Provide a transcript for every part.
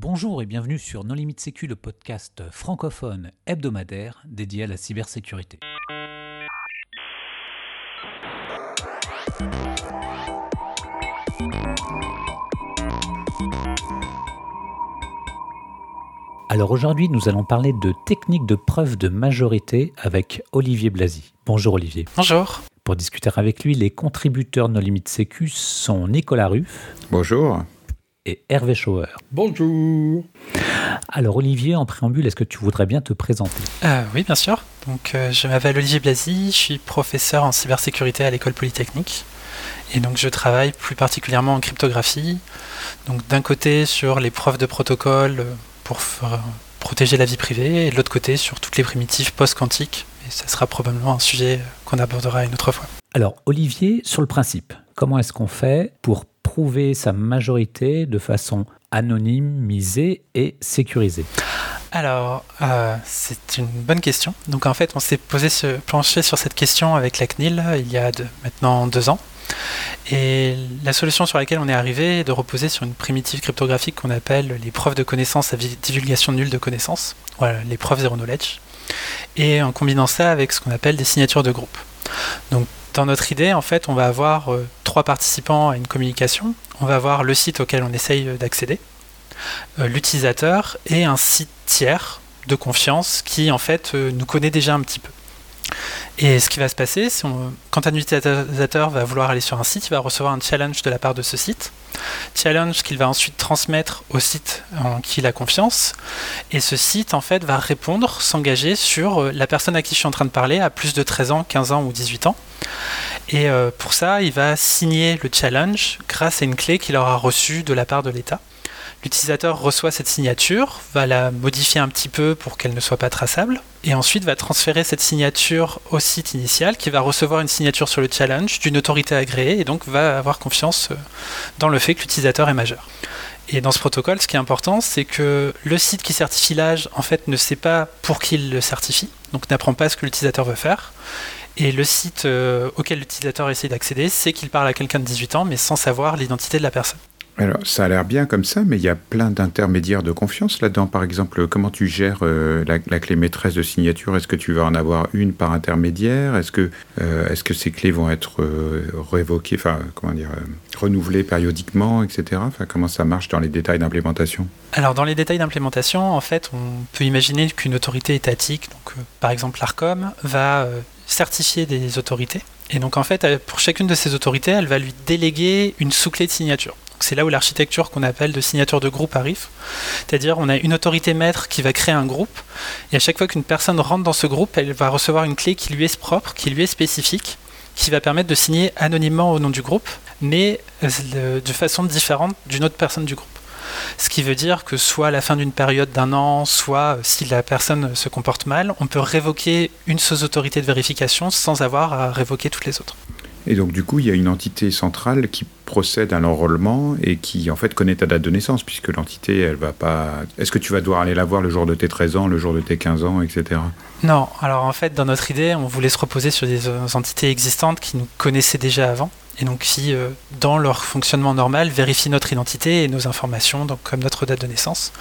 Bonjour et bienvenue sur Non Limite Sécu, le podcast francophone hebdomadaire dédié à la cybersécurité. Alors aujourd'hui, nous allons parler de techniques de preuve de majorité avec Olivier Blasi. Bonjour Olivier. Bonjour. Pour discuter avec lui, les contributeurs No Limite Sécu sont Nicolas Ruff. Bonjour. Et Hervé Schauer. Bonjour. Alors Olivier, en préambule, est-ce que tu voudrais bien te présenter? Euh, Oui, bien sûr. Donc, euh, je m'appelle Olivier Blasi, je suis professeur en cybersécurité à l'école polytechnique. Et donc je travaille plus particulièrement en cryptographie. Donc d'un côté sur les preuves de protocole euh, pour protéger la vie privée, et de l'autre côté sur toutes les primitives post-quantiques. Et ça sera probablement un sujet qu'on abordera une autre fois. Alors Olivier, sur le principe, comment est-ce qu'on fait pour prouver sa majorité de façon anonymisée et sécurisée alors, euh, c'est une bonne question. Donc en fait, on s'est posé ce, plancher sur cette question avec la CNIL il y a maintenant deux ans. Et la solution sur laquelle on est arrivé est de reposer sur une primitive cryptographique qu'on appelle les preuves de connaissance à divulgation nulle de connaissance, les preuves zero knowledge, et en combinant ça avec ce qu'on appelle des signatures de groupe. Donc dans notre idée, en fait, on va avoir euh, trois participants à une communication. On va avoir le site auquel on essaye d'accéder, euh, l'utilisateur et un site tiers de confiance qui en fait euh, nous connaît déjà un petit peu. Et ce qui va se passer, quand un utilisateur va vouloir aller sur un site, il va recevoir un challenge de la part de ce site. Challenge qu'il va ensuite transmettre au site en qui il a confiance. Et ce site, en fait, va répondre, s'engager sur euh, la personne à qui je suis en train de parler à plus de 13 ans, 15 ans ou 18 ans. Et euh, pour ça, il va signer le challenge grâce à une clé qu'il aura reçue de la part de l'État. L'utilisateur reçoit cette signature, va la modifier un petit peu pour qu'elle ne soit pas traçable, et ensuite va transférer cette signature au site initial qui va recevoir une signature sur le challenge d'une autorité agréée et donc va avoir confiance euh, dans le fait que l'utilisateur est majeur. Et dans ce protocole, ce qui est important, c'est que le site qui certifie l'âge, en fait, ne sait pas pour qui il le certifie, donc n'apprend pas ce que l'utilisateur veut faire. Et le site euh, auquel l'utilisateur essaie d'accéder, c'est qu'il parle à quelqu'un de 18 ans, mais sans savoir l'identité de la personne. Alors, ça a l'air bien comme ça, mais il y a plein d'intermédiaires de confiance là-dedans. Par exemple, comment tu gères euh, la, clé maîtresse de signature? Est-ce que tu vas en avoir une par intermédiaire? Est-ce que, euh, est que ces clés vont être euh, révoquées, enfin, comment dire, renouvelées périodiquement, etc. Enfin, comment ça marche dans les détails d'implémentation? Alors, dans les détails d'implémentation, en fait, on peut imaginer qu'une autorité étatique, donc par exemple l'ARCOM, va certifier des autorités. Et donc, en fait, pour chacune de ces autorités, elle va lui déléguer une sous-clé de signature. C'est là où l'architecture qu'on appelle de signature de groupe arrive. C'est-à-dire on a une autorité maître qui va créer un groupe, et à chaque fois qu'une personne rentre dans ce groupe, elle va recevoir une clé qui lui est propre, qui lui est spécifique, qui va permettre de signer anonymement au nom du groupe, mais euh, de façon différente d'une autre personne du groupe. Ce qui veut dire que soit à la fin d'une période d'un an, soit euh, si la personne se comporte mal, on peut révoquer une seule autorité de vérification sans avoir à révoquer toutes les autres. Et donc, du coup, il y a une entité centrale qui procède à l'enrôlement et qui, en fait, connaît ta date de naissance, puisque l'entité, elle va pas. Est-ce que tu vas devoir aller la voir le jour de tes 13 ans, le jour de tes 15 ans, etc. Non. Alors, en fait, dans notre idée, on voulait se reposer sur des entités existantes qui nous connaissaient déjà avant et donc qui, euh, dans leur fonctionnement normal, vérifient notre identité et nos informations, donc comme notre date de naissance.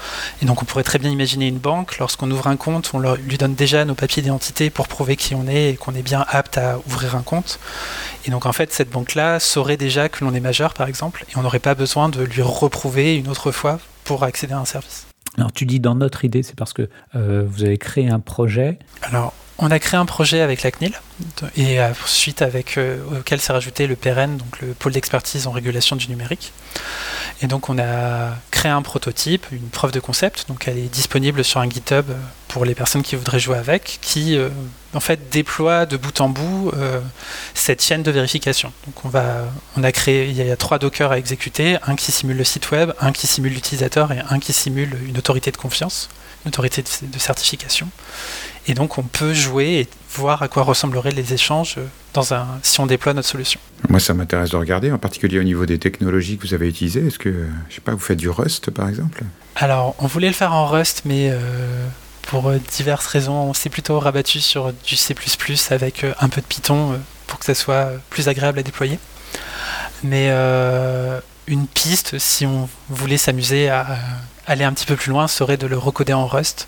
Et donc on pourrait très bien imaginer une banque, lorsqu'on ouvre un compte, on lui donne déjà nos papiers d'identité pour prouver qui on est et qu'on est bien apte à ouvrir un compte. Et donc en fait, cette banque-là saurait déjà que l'on est majeur, par exemple, et on n'aurait pas besoin de lui reprouver une autre fois pour accéder à un service. Alors tu dis dans notre idée, c'est parce que euh, vous avez créé un projet. Alors on a créé un projet avec la CNIL et ensuite avec, euh, auquel s'est rajouté le PRN, donc le pôle d'expertise en régulation du numérique. Et donc on a créé un prototype, une preuve de concept, donc elle est disponible sur un GitHub pour les personnes qui voudraient jouer avec, qui euh, en fait déploie de bout en bout euh, cette chaîne de vérification. Donc on va, on a créé, il y a trois Docker à exécuter, un qui simule le site web, un qui simule l'utilisateur et un qui simule une autorité de confiance, une autorité de certification. Et donc on peut jouer et voir à quoi ressembleraient les échanges euh, dans un, si on déploie notre solution. Moi, ça m'intéresse de regarder, en particulier au niveau des technologies que vous avez utilisées. Est-ce que, je sais pas, vous faites du Rust, par exemple? Alors, on voulait le faire en Rust, mais euh, pour euh, diverses raisons, on s'est plutôt rabattu sur du C++ avec un peu de Python pour que ça soit plus agréable à déployer. Mais une piste, si on voulait s'amuser à aller un petit peu plus loin serait de le recoder en Rust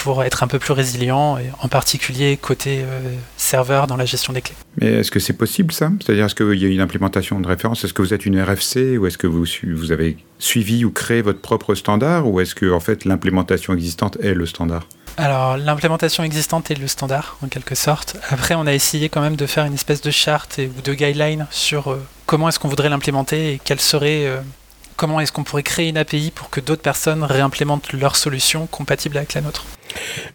pour être un peu plus résilient, et en particulier côté euh, serveur dans la gestion des clés. Mais est-ce que c'est possible ça? C'est-à-dire est-ce qu'il y a une implémentation de référence? Est-ce que vous êtes une RFC ou est-ce que vous, vous avez suivi ou créé votre propre standard ou est-ce que en fait l'implémentation existante est le standard? Alors, l'implémentation existante est le standard, en quelque sorte. Après, on a essayé quand même de faire une espèce de charte ou de guideline sur euh, comment est-ce qu'on voudrait l'implémenter et quelle serait euh, comment est-ce qu'on pourrait créer une API pour que d'autres personnes réimplémentent leur solution compatible avec la nôtre.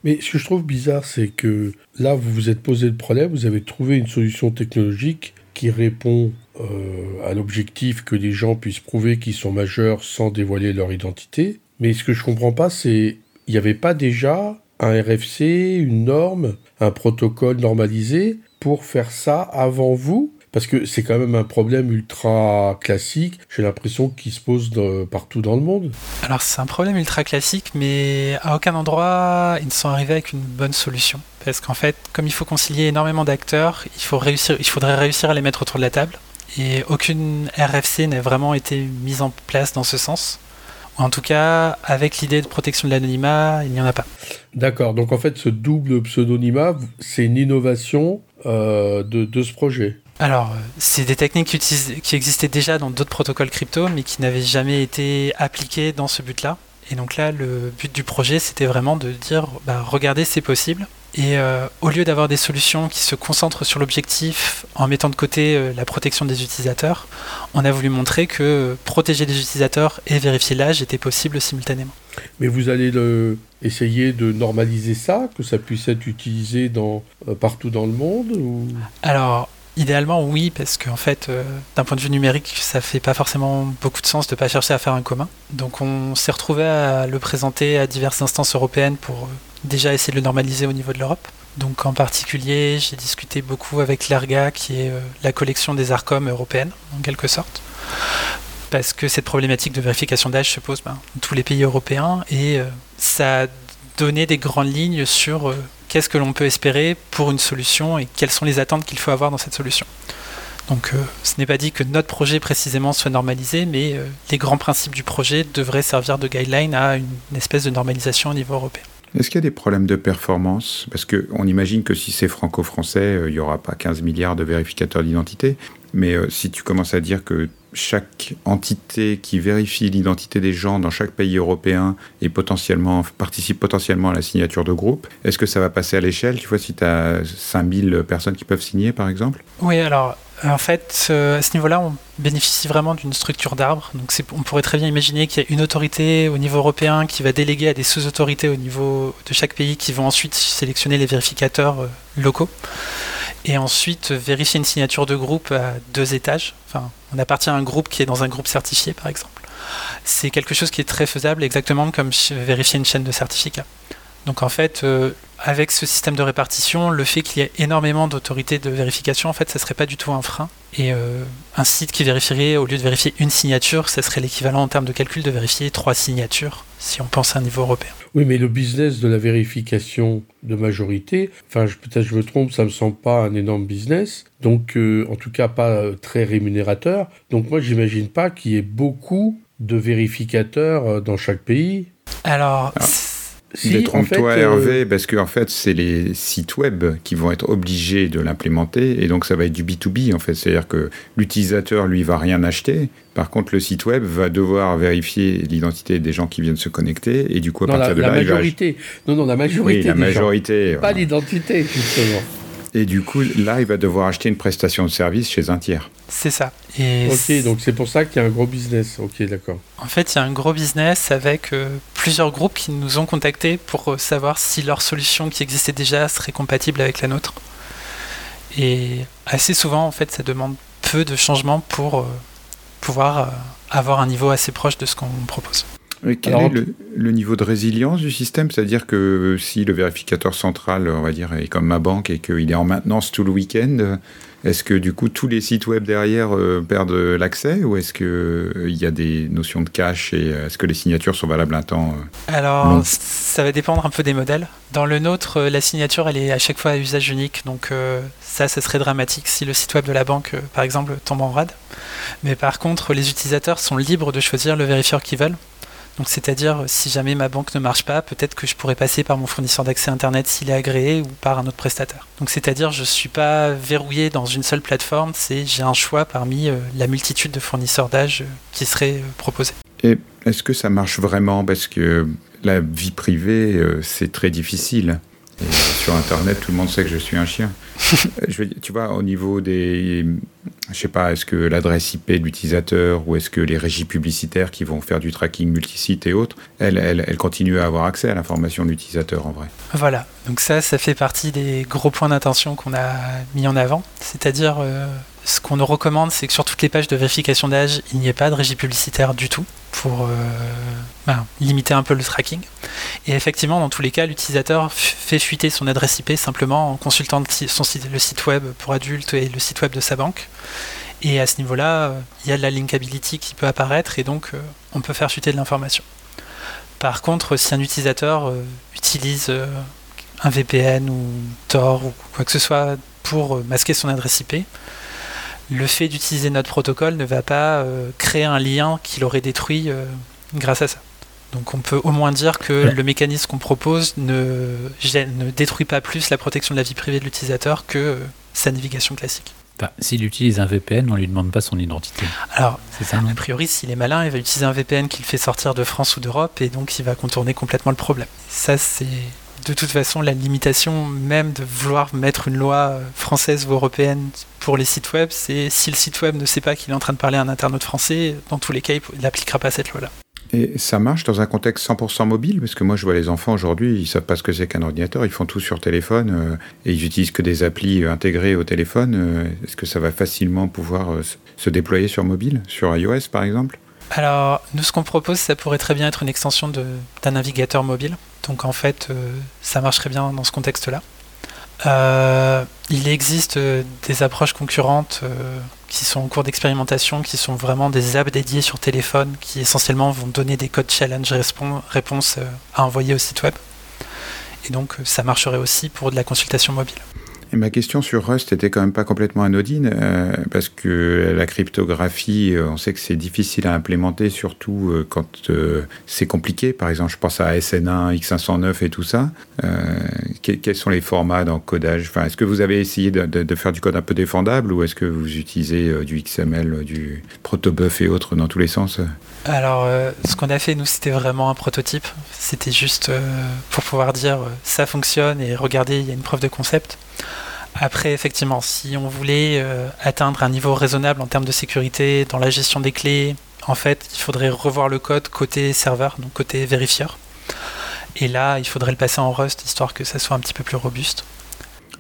Mais ce que je trouve bizarre, c'est que là, vous vous êtes posé le problème, vous avez trouvé une solution technologique qui répond euh, à l'objectif que les gens puissent prouver qu'ils sont majeurs sans dévoiler leur identité. Mais ce que je comprends pas, c'est il n'y avait pas déjà un RFC, une norme, un protocole normalisé pour faire ça avant vous? Parce que c'est quand même un problème ultra classique, j'ai l'impression qu'il se pose partout dans le monde. Alors c'est un problème ultra classique, mais à aucun endroit ils ne sont arrivés avec une bonne solution. Parce qu'en fait, comme il faut concilier énormément d'acteurs, il, faut réussir, il faudrait réussir à les mettre autour de la table. Et aucune RFC n'a vraiment été mise en place dans ce sens. Ou en tout cas, avec l'idée de protection de l'anonymat, il n'y en a pas. D'accord, donc en fait ce double pseudonymat, c'est une innovation euh, de, de ce projet. Alors, euh, c'est des techniques qui, qui, existaient déjà dans d'autres protocoles crypto, mais qui n'avaient jamais été appliquées dans ce but-là. Et donc là, le but du projet, c'était vraiment de dire, bah, regardez, c'est possible. Et euh, au lieu d'avoir des solutions qui se concentrent sur l'objectif en mettant de côté euh, la protection des utilisateurs, on a voulu montrer que protéger les utilisateurs et vérifier l'âge était possible simultanément. Mais vous allez le, essayer de normaliser ça, que ça puisse être utilisé dans, partout dans le monde ou... Alors, Idéalement, oui, parce qu'en fait, euh, d'un point de vue numérique, ça fait pas forcément beaucoup de sens de pas chercher à faire un commun. Donc, on s'est retrouvé à le présenter à diverses instances européennes pour euh, déjà essayer de le normaliser au niveau de l'Europe. Donc, en particulier, j'ai discuté beaucoup avec l'ERGA, qui est euh, la collection des ARCOM européennes, en quelque sorte. Parce que cette problématique de vérification d'âge se pose ben, dans tous les pays européens et ça a donné des grandes lignes sur qu'est-ce que l'on peut espérer pour une solution et quelles sont les attentes qu'il faut avoir dans cette solution. Donc euh, ce n'est pas dit que notre projet précisément soit normalisé, mais euh, les grands principes du projet devraient servir de guideline à une, espèce de normalisation au niveau européen. Est-ce qu'il y a des problèmes de performance? Parce qu'on imagine que si c'est franco-français, euh, il n'y aura pas 15 milliards de vérificateurs d'identité. Mais si tu commences à dire que chaque entité qui vérifie l'identité des gens dans chaque pays européen et potentiellement participe potentiellement à la signature de groupe, est-ce que ça va passer à l'échelle Tu vois, si tu as 5000 personnes qui peuvent signer, par exemple? Oui, alors en fait, euh, à ce niveau-là, on bénéficie vraiment d'une structure d'arbre. Donc, on pourrait très bien imaginer qu'il y a une autorité au niveau européen qui va déléguer à des sous-autorités au niveau de chaque pays qui vont ensuite sélectionner les vérificateurs euh, locaux et ensuite vérifier une signature de groupe à deux étages. Enfin, on appartient à un groupe qui est dans un groupe certifié, par exemple. C'est quelque chose qui est très faisable, exactement comme vérifier une chaîne de certificats. Donc en fait, euh, avec ce système de répartition, le fait qu'il y ait énormément d'autorités de vérification, en fait, ça serait pas du tout un frein. Et euh, un site qui vérifierait, au lieu de vérifier une signature, ça serait l'équivalent en termes de calcul de vérifier trois signatures, si on pense à un niveau européen. Oui, mais le business de la vérification de majorité, enfin, peut-être je me trompe, ça me semble pas un énorme business, donc euh, en tout cas pas très rémunérateur. Donc moi, j'imagine pas qu'il y ait beaucoup de vérificateurs dans chaque pays. Alors, ah. Si, Détrompe-toi, euh, Hervé, parce qu'en en fait, c'est les sites web qui vont être obligés de l'implémenter, et donc ça va être du B2B, en fait. C'est-à-dire que l'utilisateur, lui, va rien acheter. Par contre, le site web va devoir vérifier l'identité des gens qui viennent se connecter, et du coup, à partir de là, majorité. Non, non, la majorité. Oui, la majorité. Pas l'identité, justement. Et du coup, là, il va devoir acheter une prestation de service chez un tiers. C'est ça. Et ok, donc c'est pour ça qu'il y a un gros business. Ok, d'accord. En fait, il y a un gros business avec euh, plusieurs groupes qui nous ont contactés pour euh, savoir si leur solution qui existait déjà serait compatible avec la nôtre. Et assez souvent, en fait, ça demande peu de changements pour euh, pouvoir avoir un niveau assez proche de ce qu'on propose. quel est le, niveau de résilience du système? C'est-à-dire que si le vérificateur central, on va dire, est comme ma banque et qu'il est en maintenance tout le week-end, est-ce que du coup tous les sites web derrière euh, perdent l'accès ou est-ce qu'il euh, y a des notions de cache et euh, est-ce que les signatures sont valables un temps Alors ça va dépendre un peu des modèles. Dans le nôtre, la signature elle est à chaque fois à usage unique donc ça ce serait dramatique si le site web de la banque par exemple tombe en rade. Mais par contre les utilisateurs sont libres de choisir le vérifieur qu'ils veulent. Donc c'est-à-dire si jamais ma banque ne marche pas, peut-être que je pourrais passer par mon fournisseur d'accès internet s'il est agréé ou par un autre prestataire. Donc c'est-à-dire je suis pas verrouillé dans une seule plateforme, c'est j'ai un choix parmi la multitude de fournisseurs d'âge qui seraient proposés. Et est-ce que ça marche vraiment? Parce que la vie privée c'est très difficile sur Internet, tout le monde sait que je suis un chien. je tu vois, au niveau des. Je sais pas, est-ce que l'adresse IP de l'utilisateur ou est-ce que les régies publicitaires qui vont faire du tracking multisite et autres, elles, elles, continuent à avoir accès à l'information de l'utilisateur en vrai Voilà, donc ça, ça fait partie des gros points d'attention qu'on a mis en avant. C'est-à-dire, euh, ce qu'on nous recommande, c'est que sur toutes les pages de vérification d'âge, il n'y ait pas de régie publicitaire du tout pour euh, ben, limiter un peu le tracking. Et effectivement, dans tous les cas, l'utilisateur fait fuiter son adresse IP simplement en consultant son site, le site web pour adultes et le site web de sa banque. Et à ce niveau-là, euh, il y a de la linkability qui peut apparaître et donc euh, on peut faire fuiter de l'information. Par contre, si un utilisateur utilise un VPN ou Tor ou quoi que ce soit pour masquer son adresse IP, le fait d'utiliser notre protocole ne va pas euh, créer un lien qu'il aurait détruit euh, grâce à ça. Donc on peut au moins dire que le mécanisme qu'on propose ne, ne, détruit pas plus la protection de la vie privée de l'utilisateur que euh, sa navigation classique. S'il utilise un VPN, on ne lui demande pas son identité. Alors, ça, a priori, s'il est malin, il va utiliser un VPN qui le fait sortir de France ou d'Europe et donc il va contourner complètement le problème. Ça, c'est de toute façon la limitation même de vouloir mettre une loi française ou européenne pour les sites web, c'est si le site web ne sait pas qu'il est en train de parler à un internaute français, dans tous les cas, il n'appliquera pas cette loi-là. Et ça marche dans un contexte 100% mobile? Parce que moi, je vois les enfants aujourd'hui, ils savent pas ce que c'est qu'un ordinateur, ils font tout sur téléphone euh, et ils utilisent que des applis euh, intégrées au téléphone. Euh, est-ce que ça va facilement pouvoir se déployer sur mobile, sur iOS par exemple? Alors, nous, ce qu'on propose, ça pourrait très bien être une extension d'un navigateur mobile. Donc, en fait, euh, ça marcherait bien dans ce contexte-là. Euh, il existe euh, des approches concurrentes qui sont en cours d'expérimentation, qui sont vraiment des apps dédiées sur téléphone, qui essentiellement vont donner des codes challenge réponse à envoyer au site web. Et donc, ça marcherait aussi pour de la consultation mobile ma question sur Rust était quand même pas complètement anodine, euh, parce que la cryptographie, euh, on sait que c'est difficile à implémenter, surtout euh, quand c'est compliqué. Par exemple, je pense à SN1, X509 et tout ça. quels sont les formats d'encodage? Est-ce que vous avez essayé de, faire du code un peu défendable, ou est-ce que vous utilisez du XML, du protobuf et autres dans tous les sens? Alors, ce qu'on a fait, nous, c'était vraiment un prototype. C'était juste pour pouvoir dire ça fonctionne et regardez, il y a une preuve de concept. Après, effectivement, si on voulait euh, atteindre un niveau raisonnable en termes de sécurité dans la gestion des clés, en fait, il faudrait revoir le code côté serveur, donc côté vérifieur. Et là, il faudrait le passer en Rust, histoire que ça soit un petit peu plus robuste.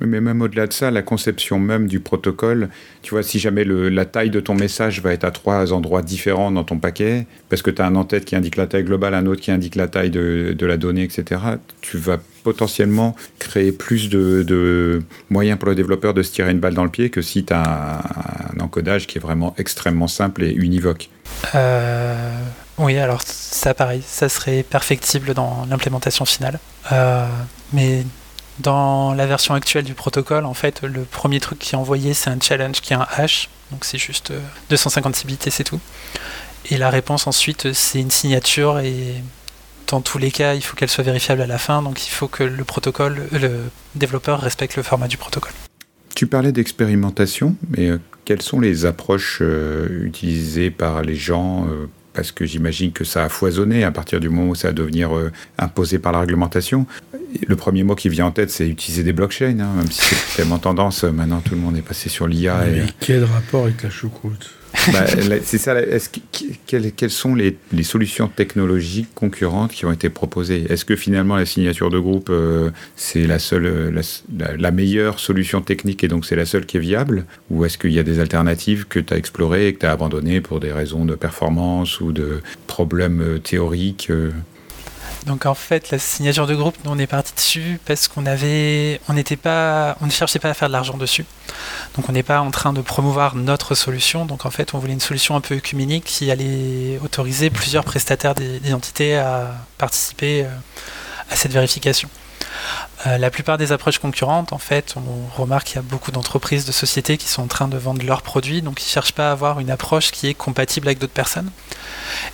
Mais même au-delà de ça, la conception même du protocole, tu vois, si jamais la taille de ton message va être à trois endroits différents dans ton paquet, parce que tu as un en-tête qui indique la taille globale, un autre qui indique la taille de, la donnée, etc., tu vas potentiellement créer plus de, moyens pour le développeur de se tirer une balle dans le pied que si tu as un, encodage qui est vraiment extrêmement simple et univoque. Euh, oui, alors ça pareil, ça serait perfectible dans l'implémentation finale. Euh, mais dans la version actuelle du protocole, en fait, le premier truc qui est envoyé, c'est un challenge qui est un hash, donc c'est juste 256 euh, bits et c'est tout. Et la réponse ensuite, c'est une signature et dans tous les cas, il faut qu'elle soit vérifiable à la fin, donc il faut que le protocole, euh, le développeur respecte le format du protocole. Tu parlais d'expérimentation, mais euh, quelles sont les approches utilisées par les gens parce que j'imagine que ça a foisonné à partir du moment où ça va devenir imposé par la réglementation le premier mot qui vient en tête, c'est utiliser des blockchains, hein, même si c'est tellement tendance. Maintenant, tout le monde est passé sur l'IA. Mais quel rapport avec la choucroute? bah, c'est ça. quelles, sont les, solutions technologiques concurrentes qui ont été proposées? Est-ce que finalement la signature de groupe euh, c'est la seule, la, meilleure solution technique et donc c'est la seule qui est viable? Ou est-ce qu'il y a des alternatives que tu as explorées et que tu as abandonnées pour des raisons de performance ou de problèmes euh, théoriques euh? Donc en fait, la signature de groupe, nous on est parti dessus parce qu'on avait, on n'était pas, on ne cherchait pas à faire de l'argent dessus. Donc on n'est pas en train de promouvoir notre solution. Donc en fait, on voulait une solution un peu œcuménique qui allait autoriser plusieurs prestataires d'identité à participer euh, à cette vérification. Euh, la plupart des approches concurrentes, en fait, on remarque qu'il y a beaucoup d'entreprises, de sociétés qui sont en train de vendre leurs produits, donc ils ne cherchent pas à avoir une approche qui est compatible avec d'autres personnes.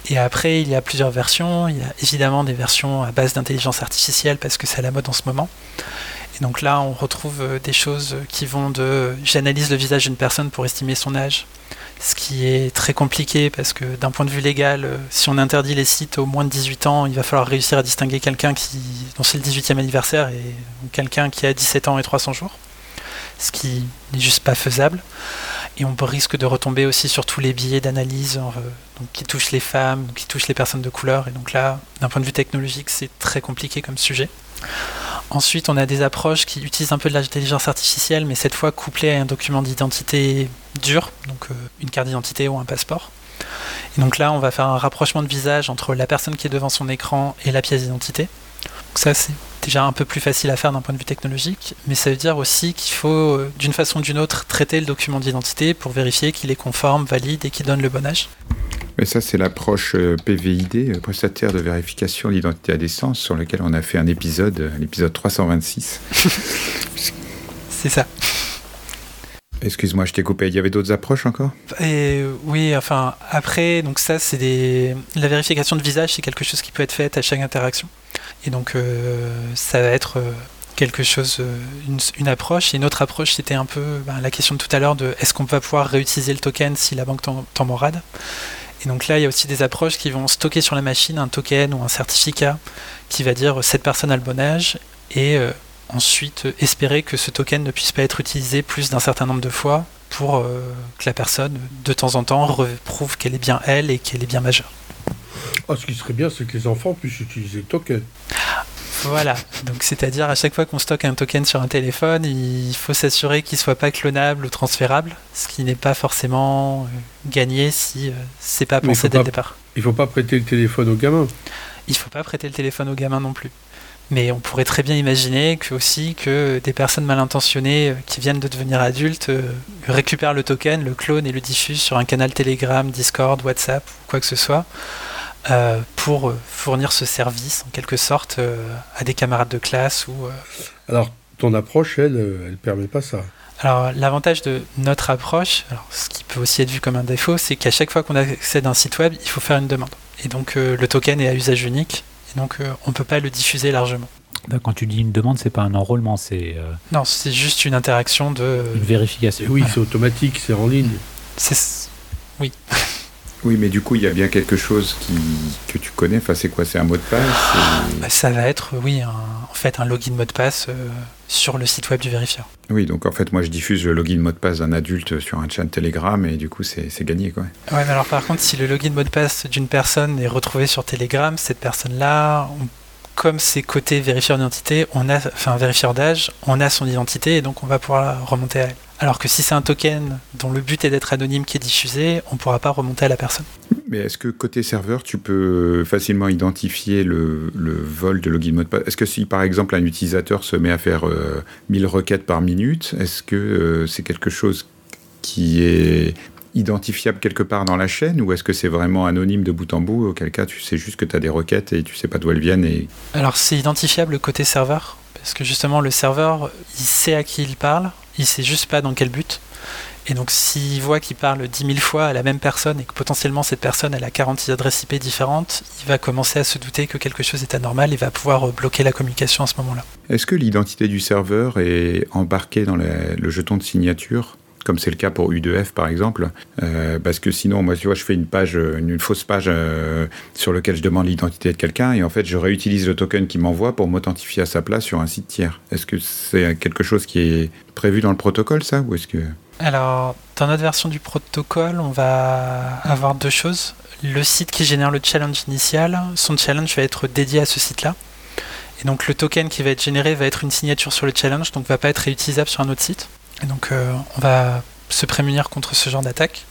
Et après, il y a plusieurs versions. Il y a évidemment des versions à base d'intelligence artificielle parce que c'est à la mode en ce moment. Et donc là, on retrouve euh, des choses qui vont de j'analyse le visage d'une personne pour estimer son âge, ce qui est très compliqué parce que d'un point de vue légal, euh, si on interdit les sites au moins de 18 ans, il va falloir réussir à distinguer quelqu'un qui dont c'est le 18e anniversaire et quelqu'un qui a 17 ans et 300 jours, ce qui n'est juste pas faisable. Et on risque de retomber aussi sur tous les biais d'analyse euh, qui touchent les femmes, qui touchent les personnes de couleur. Et donc là, d'un point de vue technologique, c'est très compliqué comme sujet. Ensuite, on a des approches qui utilisent un peu de l'intelligence artificielle, mais cette fois couplées à un document d'identité dur, donc euh, une carte d'identité ou un passeport. Et donc là, on va faire un rapprochement de visage entre la personne qui est devant son écran et la pièce d'identité. Donc ça, c'est déjà un peu plus facile à faire d'un point de vue technologique, mais ça veut dire aussi qu'il faut, euh, d'une façon ou d'une autre, traiter le document d'identité pour vérifier qu'il est conforme, valide et qu'il donne le bon âge. Mais ça, c'est l'approche euh, PVID, euh, prestataire de vérification d'identité à distance, sur lequel on a fait un épisode, euh, l'épisode 326. c'est ça. Excuse-moi, je t'ai coupé. Il y avait d'autres approches encore? Et Oui, enfin, après, donc ça, c'est des... La vérification de visage, c'est quelque chose qui peut être fait à chaque interaction. Et donc, ça va être quelque chose, une, approche. Et une autre approche, c'était un peu ben, la question de tout à l'heure de est-ce qu'on va pouvoir réutiliser le token si la banque tombe en rade et donc là, il y a aussi des approches qui vont stocker sur la machine un token ou un certificat qui va dire cette personne a le bon âge et euh, ensuite espérer que ce token ne puisse pas être utilisé plus d'un certain nombre de fois pour euh, que la personne, de temps en temps, prouve qu'elle est bien elle et qu'elle est bien majeure. Ah, ce qui serait bien, c'est que les enfants puissent utiliser le token. Voilà, donc c'est-à-dire à chaque fois qu'on stocke un token sur un téléphone, il faut s'assurer qu'il ne soit pas clonable ou transférable, ce qui n'est pas forcément euh, gagné si euh, c'est pas pensé dès le départ. Il ne faut pas prêter le téléphone au gamin. Il ne faut pas prêter le téléphone au gamin non plus. Mais on pourrait très bien imaginer que aussi que des personnes mal intentionnées euh, qui viennent de devenir adultes récupèrent le token, le clone et le diffusent sur un canal Telegram, Discord, WhatsApp ou quoi que ce soit euh, pour euh, fournir ce service en quelque sorte euh, à des camarades de classe ou. Alors ton approche, elle, elle permet pas ça. Alors l'avantage de notre approche, ce qui peut aussi être vu comme un défaut, c'est qu'à chaque fois qu'on accède à un site web, il faut faire une demande. Et donc le token est à usage unique, et donc on ne peut pas le diffuser largement. Quand tu dis une demande, c'est pas un enrôlement, c'est. Non, c'est juste une interaction de. Une vérification. oui, c'est automatique, c'est en ligne. C'est. Oui. Oui, mais du coup, il y a bien quelque chose qui, que tu connais. Enfin, c'est quoi? C'est un mot de passe? Bah, Ça va être, oui, en fait, un login mot de passe euh, sur le site web du vérifieur. Oui, donc en fait, moi, je diffuse le login mot de passe d'un adulte sur un chat Telegram et du coup, c'est gagné, quoi. Ouais, mais alors par contre, si le login mot de passe d'une personne est retrouvé sur Telegram, cette personne-là, comme c'est côté vérifieur d'identité, on a, enfin vérifieur d'âge, on a son identité et donc on va pouvoir remonter à elle. Alors que si c'est un token dont le but est d'être anonyme qui est diffusé, on ne pourra pas remonter à la personne. Mais est-ce que côté serveur, tu peux facilement identifier le, vol de login mot de passe? Est-ce que si par exemple un utilisateur se met à faire 1000 euh, requêtes par minute, est-ce que euh, c'est quelque chose qui est identifiable quelque part dans la chaîne ou est-ce que c'est vraiment anonyme de bout en bout? Auquel cas, tu sais juste que tu as des requêtes et tu sais pas d'où elles viennent et... Alors, c'est identifiable côté serveur parce que justement, le serveur, il sait à qui il parle, il sait juste pas dans quel but. Et donc s'il voit qu'il parle 10 000 fois à la même personne et que potentiellement cette personne a 40 adresses IP différentes, il va commencer à se douter que quelque chose est anormal et va pouvoir bloquer la communication à ce moment-là. Est-ce que l'identité du serveur est embarquée dans le jeton de signature comme c'est le cas pour U2F par exemple, euh, parce que sinon, moi, tu vois, je fais une page, une, fausse page euh, sur laquelle je demande l'identité de quelqu'un, et en fait, je réutilise le token qui m'envoie pour m'authentifier à sa place sur un site tiers. Est-ce que c'est quelque chose qui est prévu dans le protocole, ça, ou est-ce que alors, dans notre version du protocole, on va avoir deux choses. Le site qui génère le challenge initial, son challenge va être dédié à ce site-là. Et donc le token qui va être généré va être une signature sur le challenge, donc va pas être réutilisable sur un autre site. Donc euh, on va se prémunir contre ce genre d'attaque.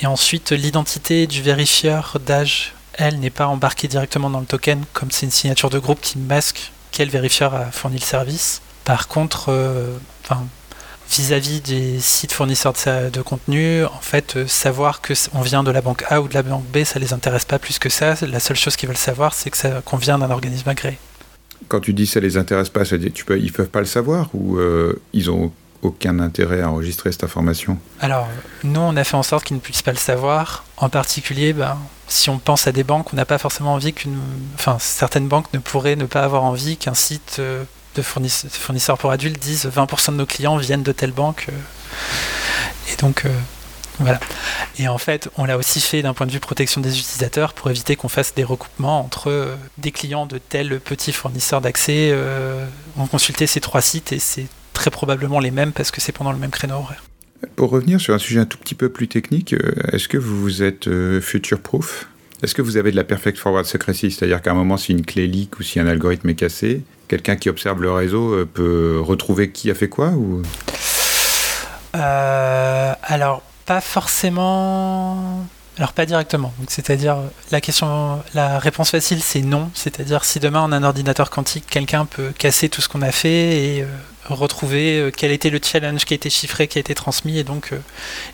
Et ensuite, l'identité du vérifieur d'âge, elle, n'est pas embarquée directement dans le token, comme c'est une signature de groupe qui masque quel vérifieur a fourni le service. Par contre, euh, vis-à-vis des sites fournisseurs de, contenu, en fait, euh, savoir que on vient de la banque A ou de la banque B, ça les intéresse pas plus que ça. La seule chose qu'ils veulent savoir, c'est qu'on vient d'un organisme agréé. Quand tu dis ça les intéresse pas, ça tu ils peuvent pas le savoir ou ils ont aucun intérêt à enregistrer cette information Alors, nous, on a fait en sorte qu'ils ne puissent pas le savoir. En particulier, ben, si on pense à des banques, on n'a pas forcément envie qu'une. Enfin, certaines banques ne pourraient ne pas avoir envie qu'un site euh, de fournisseurs pour adultes dise 20% de nos clients viennent de telle banque. Euh. Et donc. Euh, voilà. Et en fait, on l'a aussi fait d'un point de vue protection des utilisateurs pour éviter qu'on fasse des recoupements entre des clients de tel petit fournisseur d'accès. on consultait ces trois sites et c'est très probablement les mêmes parce que c'est pendant le même créneau horaire. Pour revenir sur un sujet un tout petit peu plus technique, euh, est-ce que vous êtes euh, future-proof? Est-ce que vous avez de la perfect forward secrecy? C'est-à-dire qu'à un moment, si une clé leak ou si un algorithme est cassé, quelqu'un qui observe le réseau euh, peut retrouver qui a fait quoi ou... alors, pas forcément. Alors pas directement. C'est-à-dire la question, la réponse facile, c'est non. C'est-à-dire si demain on a un ordinateur quantique, quelqu'un peut casser tout ce qu'on a fait et retrouver euh, quel était le challenge qui a été chiffré, qui a été transmis et donc euh,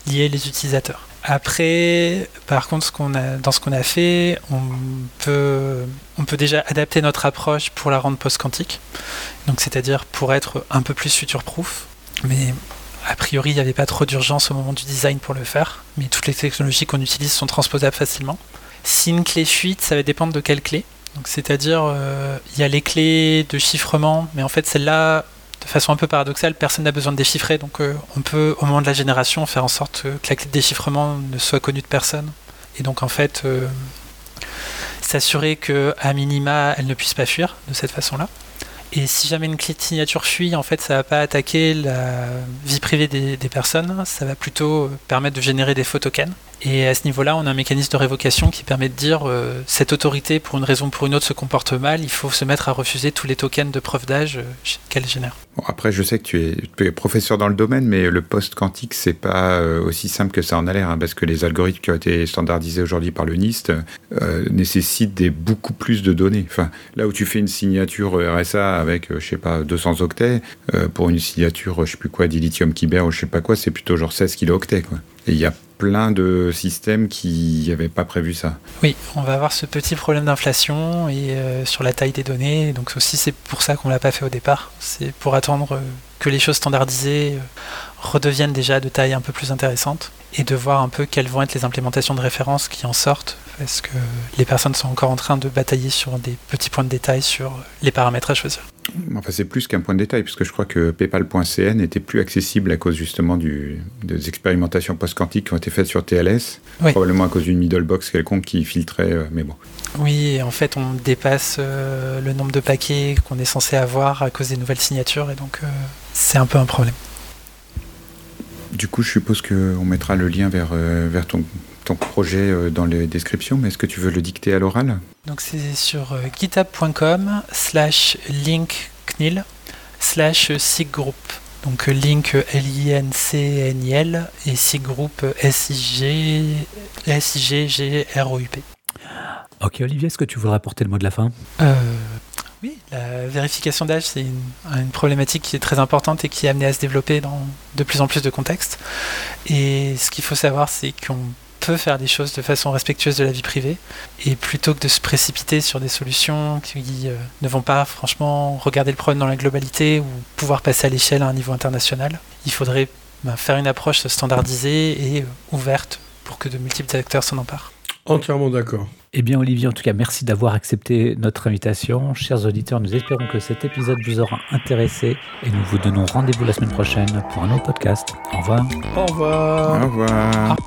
lier les utilisateurs. Après, par contre, ce a, dans ce qu'on a fait, on peut, déjà adapter notre approche pour la rendre post-quantique, donc c'est-à-dire pour être un peu plus future-proof. Mais a priori, il n'y avait pas trop d'urgence au moment du design pour le faire, mais toutes les technologies qu'on utilise sont transposables facilement. Si une clé fuite, ça va dépendre de quelle clé. C'est-à-dire, euh, il y a les clés de chiffrement, mais en fait celles-là, façon un peu paradoxale, personne n'a besoin de déchiffrer, donc euh, on peut, au moment de la génération, faire en sorte que la clé de déchiffrement ne soit connue de personne. Et donc, en fait, euh, s'assurer qu'à minima, elle ne puisse pas fuir de cette façon-là. Et si jamais une clé de signature fuit, en fait, ça va pas attaquer la vie privée des, personnes, ça va plutôt permettre de générer des faux tokens. Et à ce niveau-là, on a un mécanisme de révocation qui permet de dire euh, cette autorité, pour une raison ou pour une autre, se comporte mal, il faut se mettre à refuser tous les tokens de preuve d'âge euh, qu'elle génère. Bon, après, je sais que tu es, professeur dans le domaine, mais le post-quantique, c'est pas euh, aussi simple que ça en a l'air, hein, parce que les algorithmes qui ont été standardisés aujourd'hui par le NIST nécessitent des, beaucoup plus de données. Enfin, là où tu fais une signature RSA avec, je sais pas, 200 octets, pour une signature, je sais plus quoi, dilithium kyber ou je sais pas quoi, c'est plutôt genre 16 kilooctets. Quoi. Il y a plein de systèmes qui n'avaient pas prévu ça. Oui, on va avoir ce petit problème d'inflation et euh, sur la taille des données. Donc aussi c'est pour ça qu'on l'a pas fait au départ. C'est pour attendre euh, que les choses standardisées euh, redeviennent déjà de taille un peu plus intéressante et de voir un peu quelles vont être les implémentations de référence qui en sortent parce que les personnes sont encore en train de batailler sur des petits points de détail sur les paramètres à choisir. Enfin, c'est plus qu'un point de détail, puisque je crois que PayPal.cn n'était plus accessible à cause justement du, des expérimentations post-quantiques qui ont été faites sur TLS, probablement à cause d'une middle box quelconque qui filtrait, euh, mais bon. Oui, en fait, on dépasse euh, le nombre de paquets qu'on est censé avoir à cause des nouvelles signatures, et donc euh, c'est un peu un problème. Du coup, je suppose qu'on mettra le lien vers, vers ton, ton projet dans les descriptions, mais est-ce que tu veux le dicter à l'oral? Donc c'est sur euh, github.com slash link knil slash siggroup. Donc euh, link L-I-N-C-N-I-L et siggroup S-I-G-G-R-O-U-P. Ok Olivier, est-ce que tu voudrais apporter le mot de la fin? Euh, Oui, la vérification d'âge, c'est une, une, problématique qui est très importante et qui est amenée à se développer dans de plus en plus de contextes. Et ce qu'il faut savoir, c'est qu'on peut faire des choses de façon respectueuse de la vie privée et plutôt que de se précipiter sur des solutions qui euh, ne vont pas franchement regarder le problème dans la globalité ou pouvoir passer à l'échelle à un niveau international, il faudrait ben, faire une approche standardisée et euh, ouverte pour que de multiples acteurs s'en emparent. Entièrement d'accord. Eh bien Olivier, en tout cas, merci d'avoir accepté notre invitation. Chers auditeurs, nous espérons que cet épisode vous aura intéressé et nous vous donnons rendez-vous la semaine prochaine pour un autre podcast. Au revoir. Au revoir. Au revoir.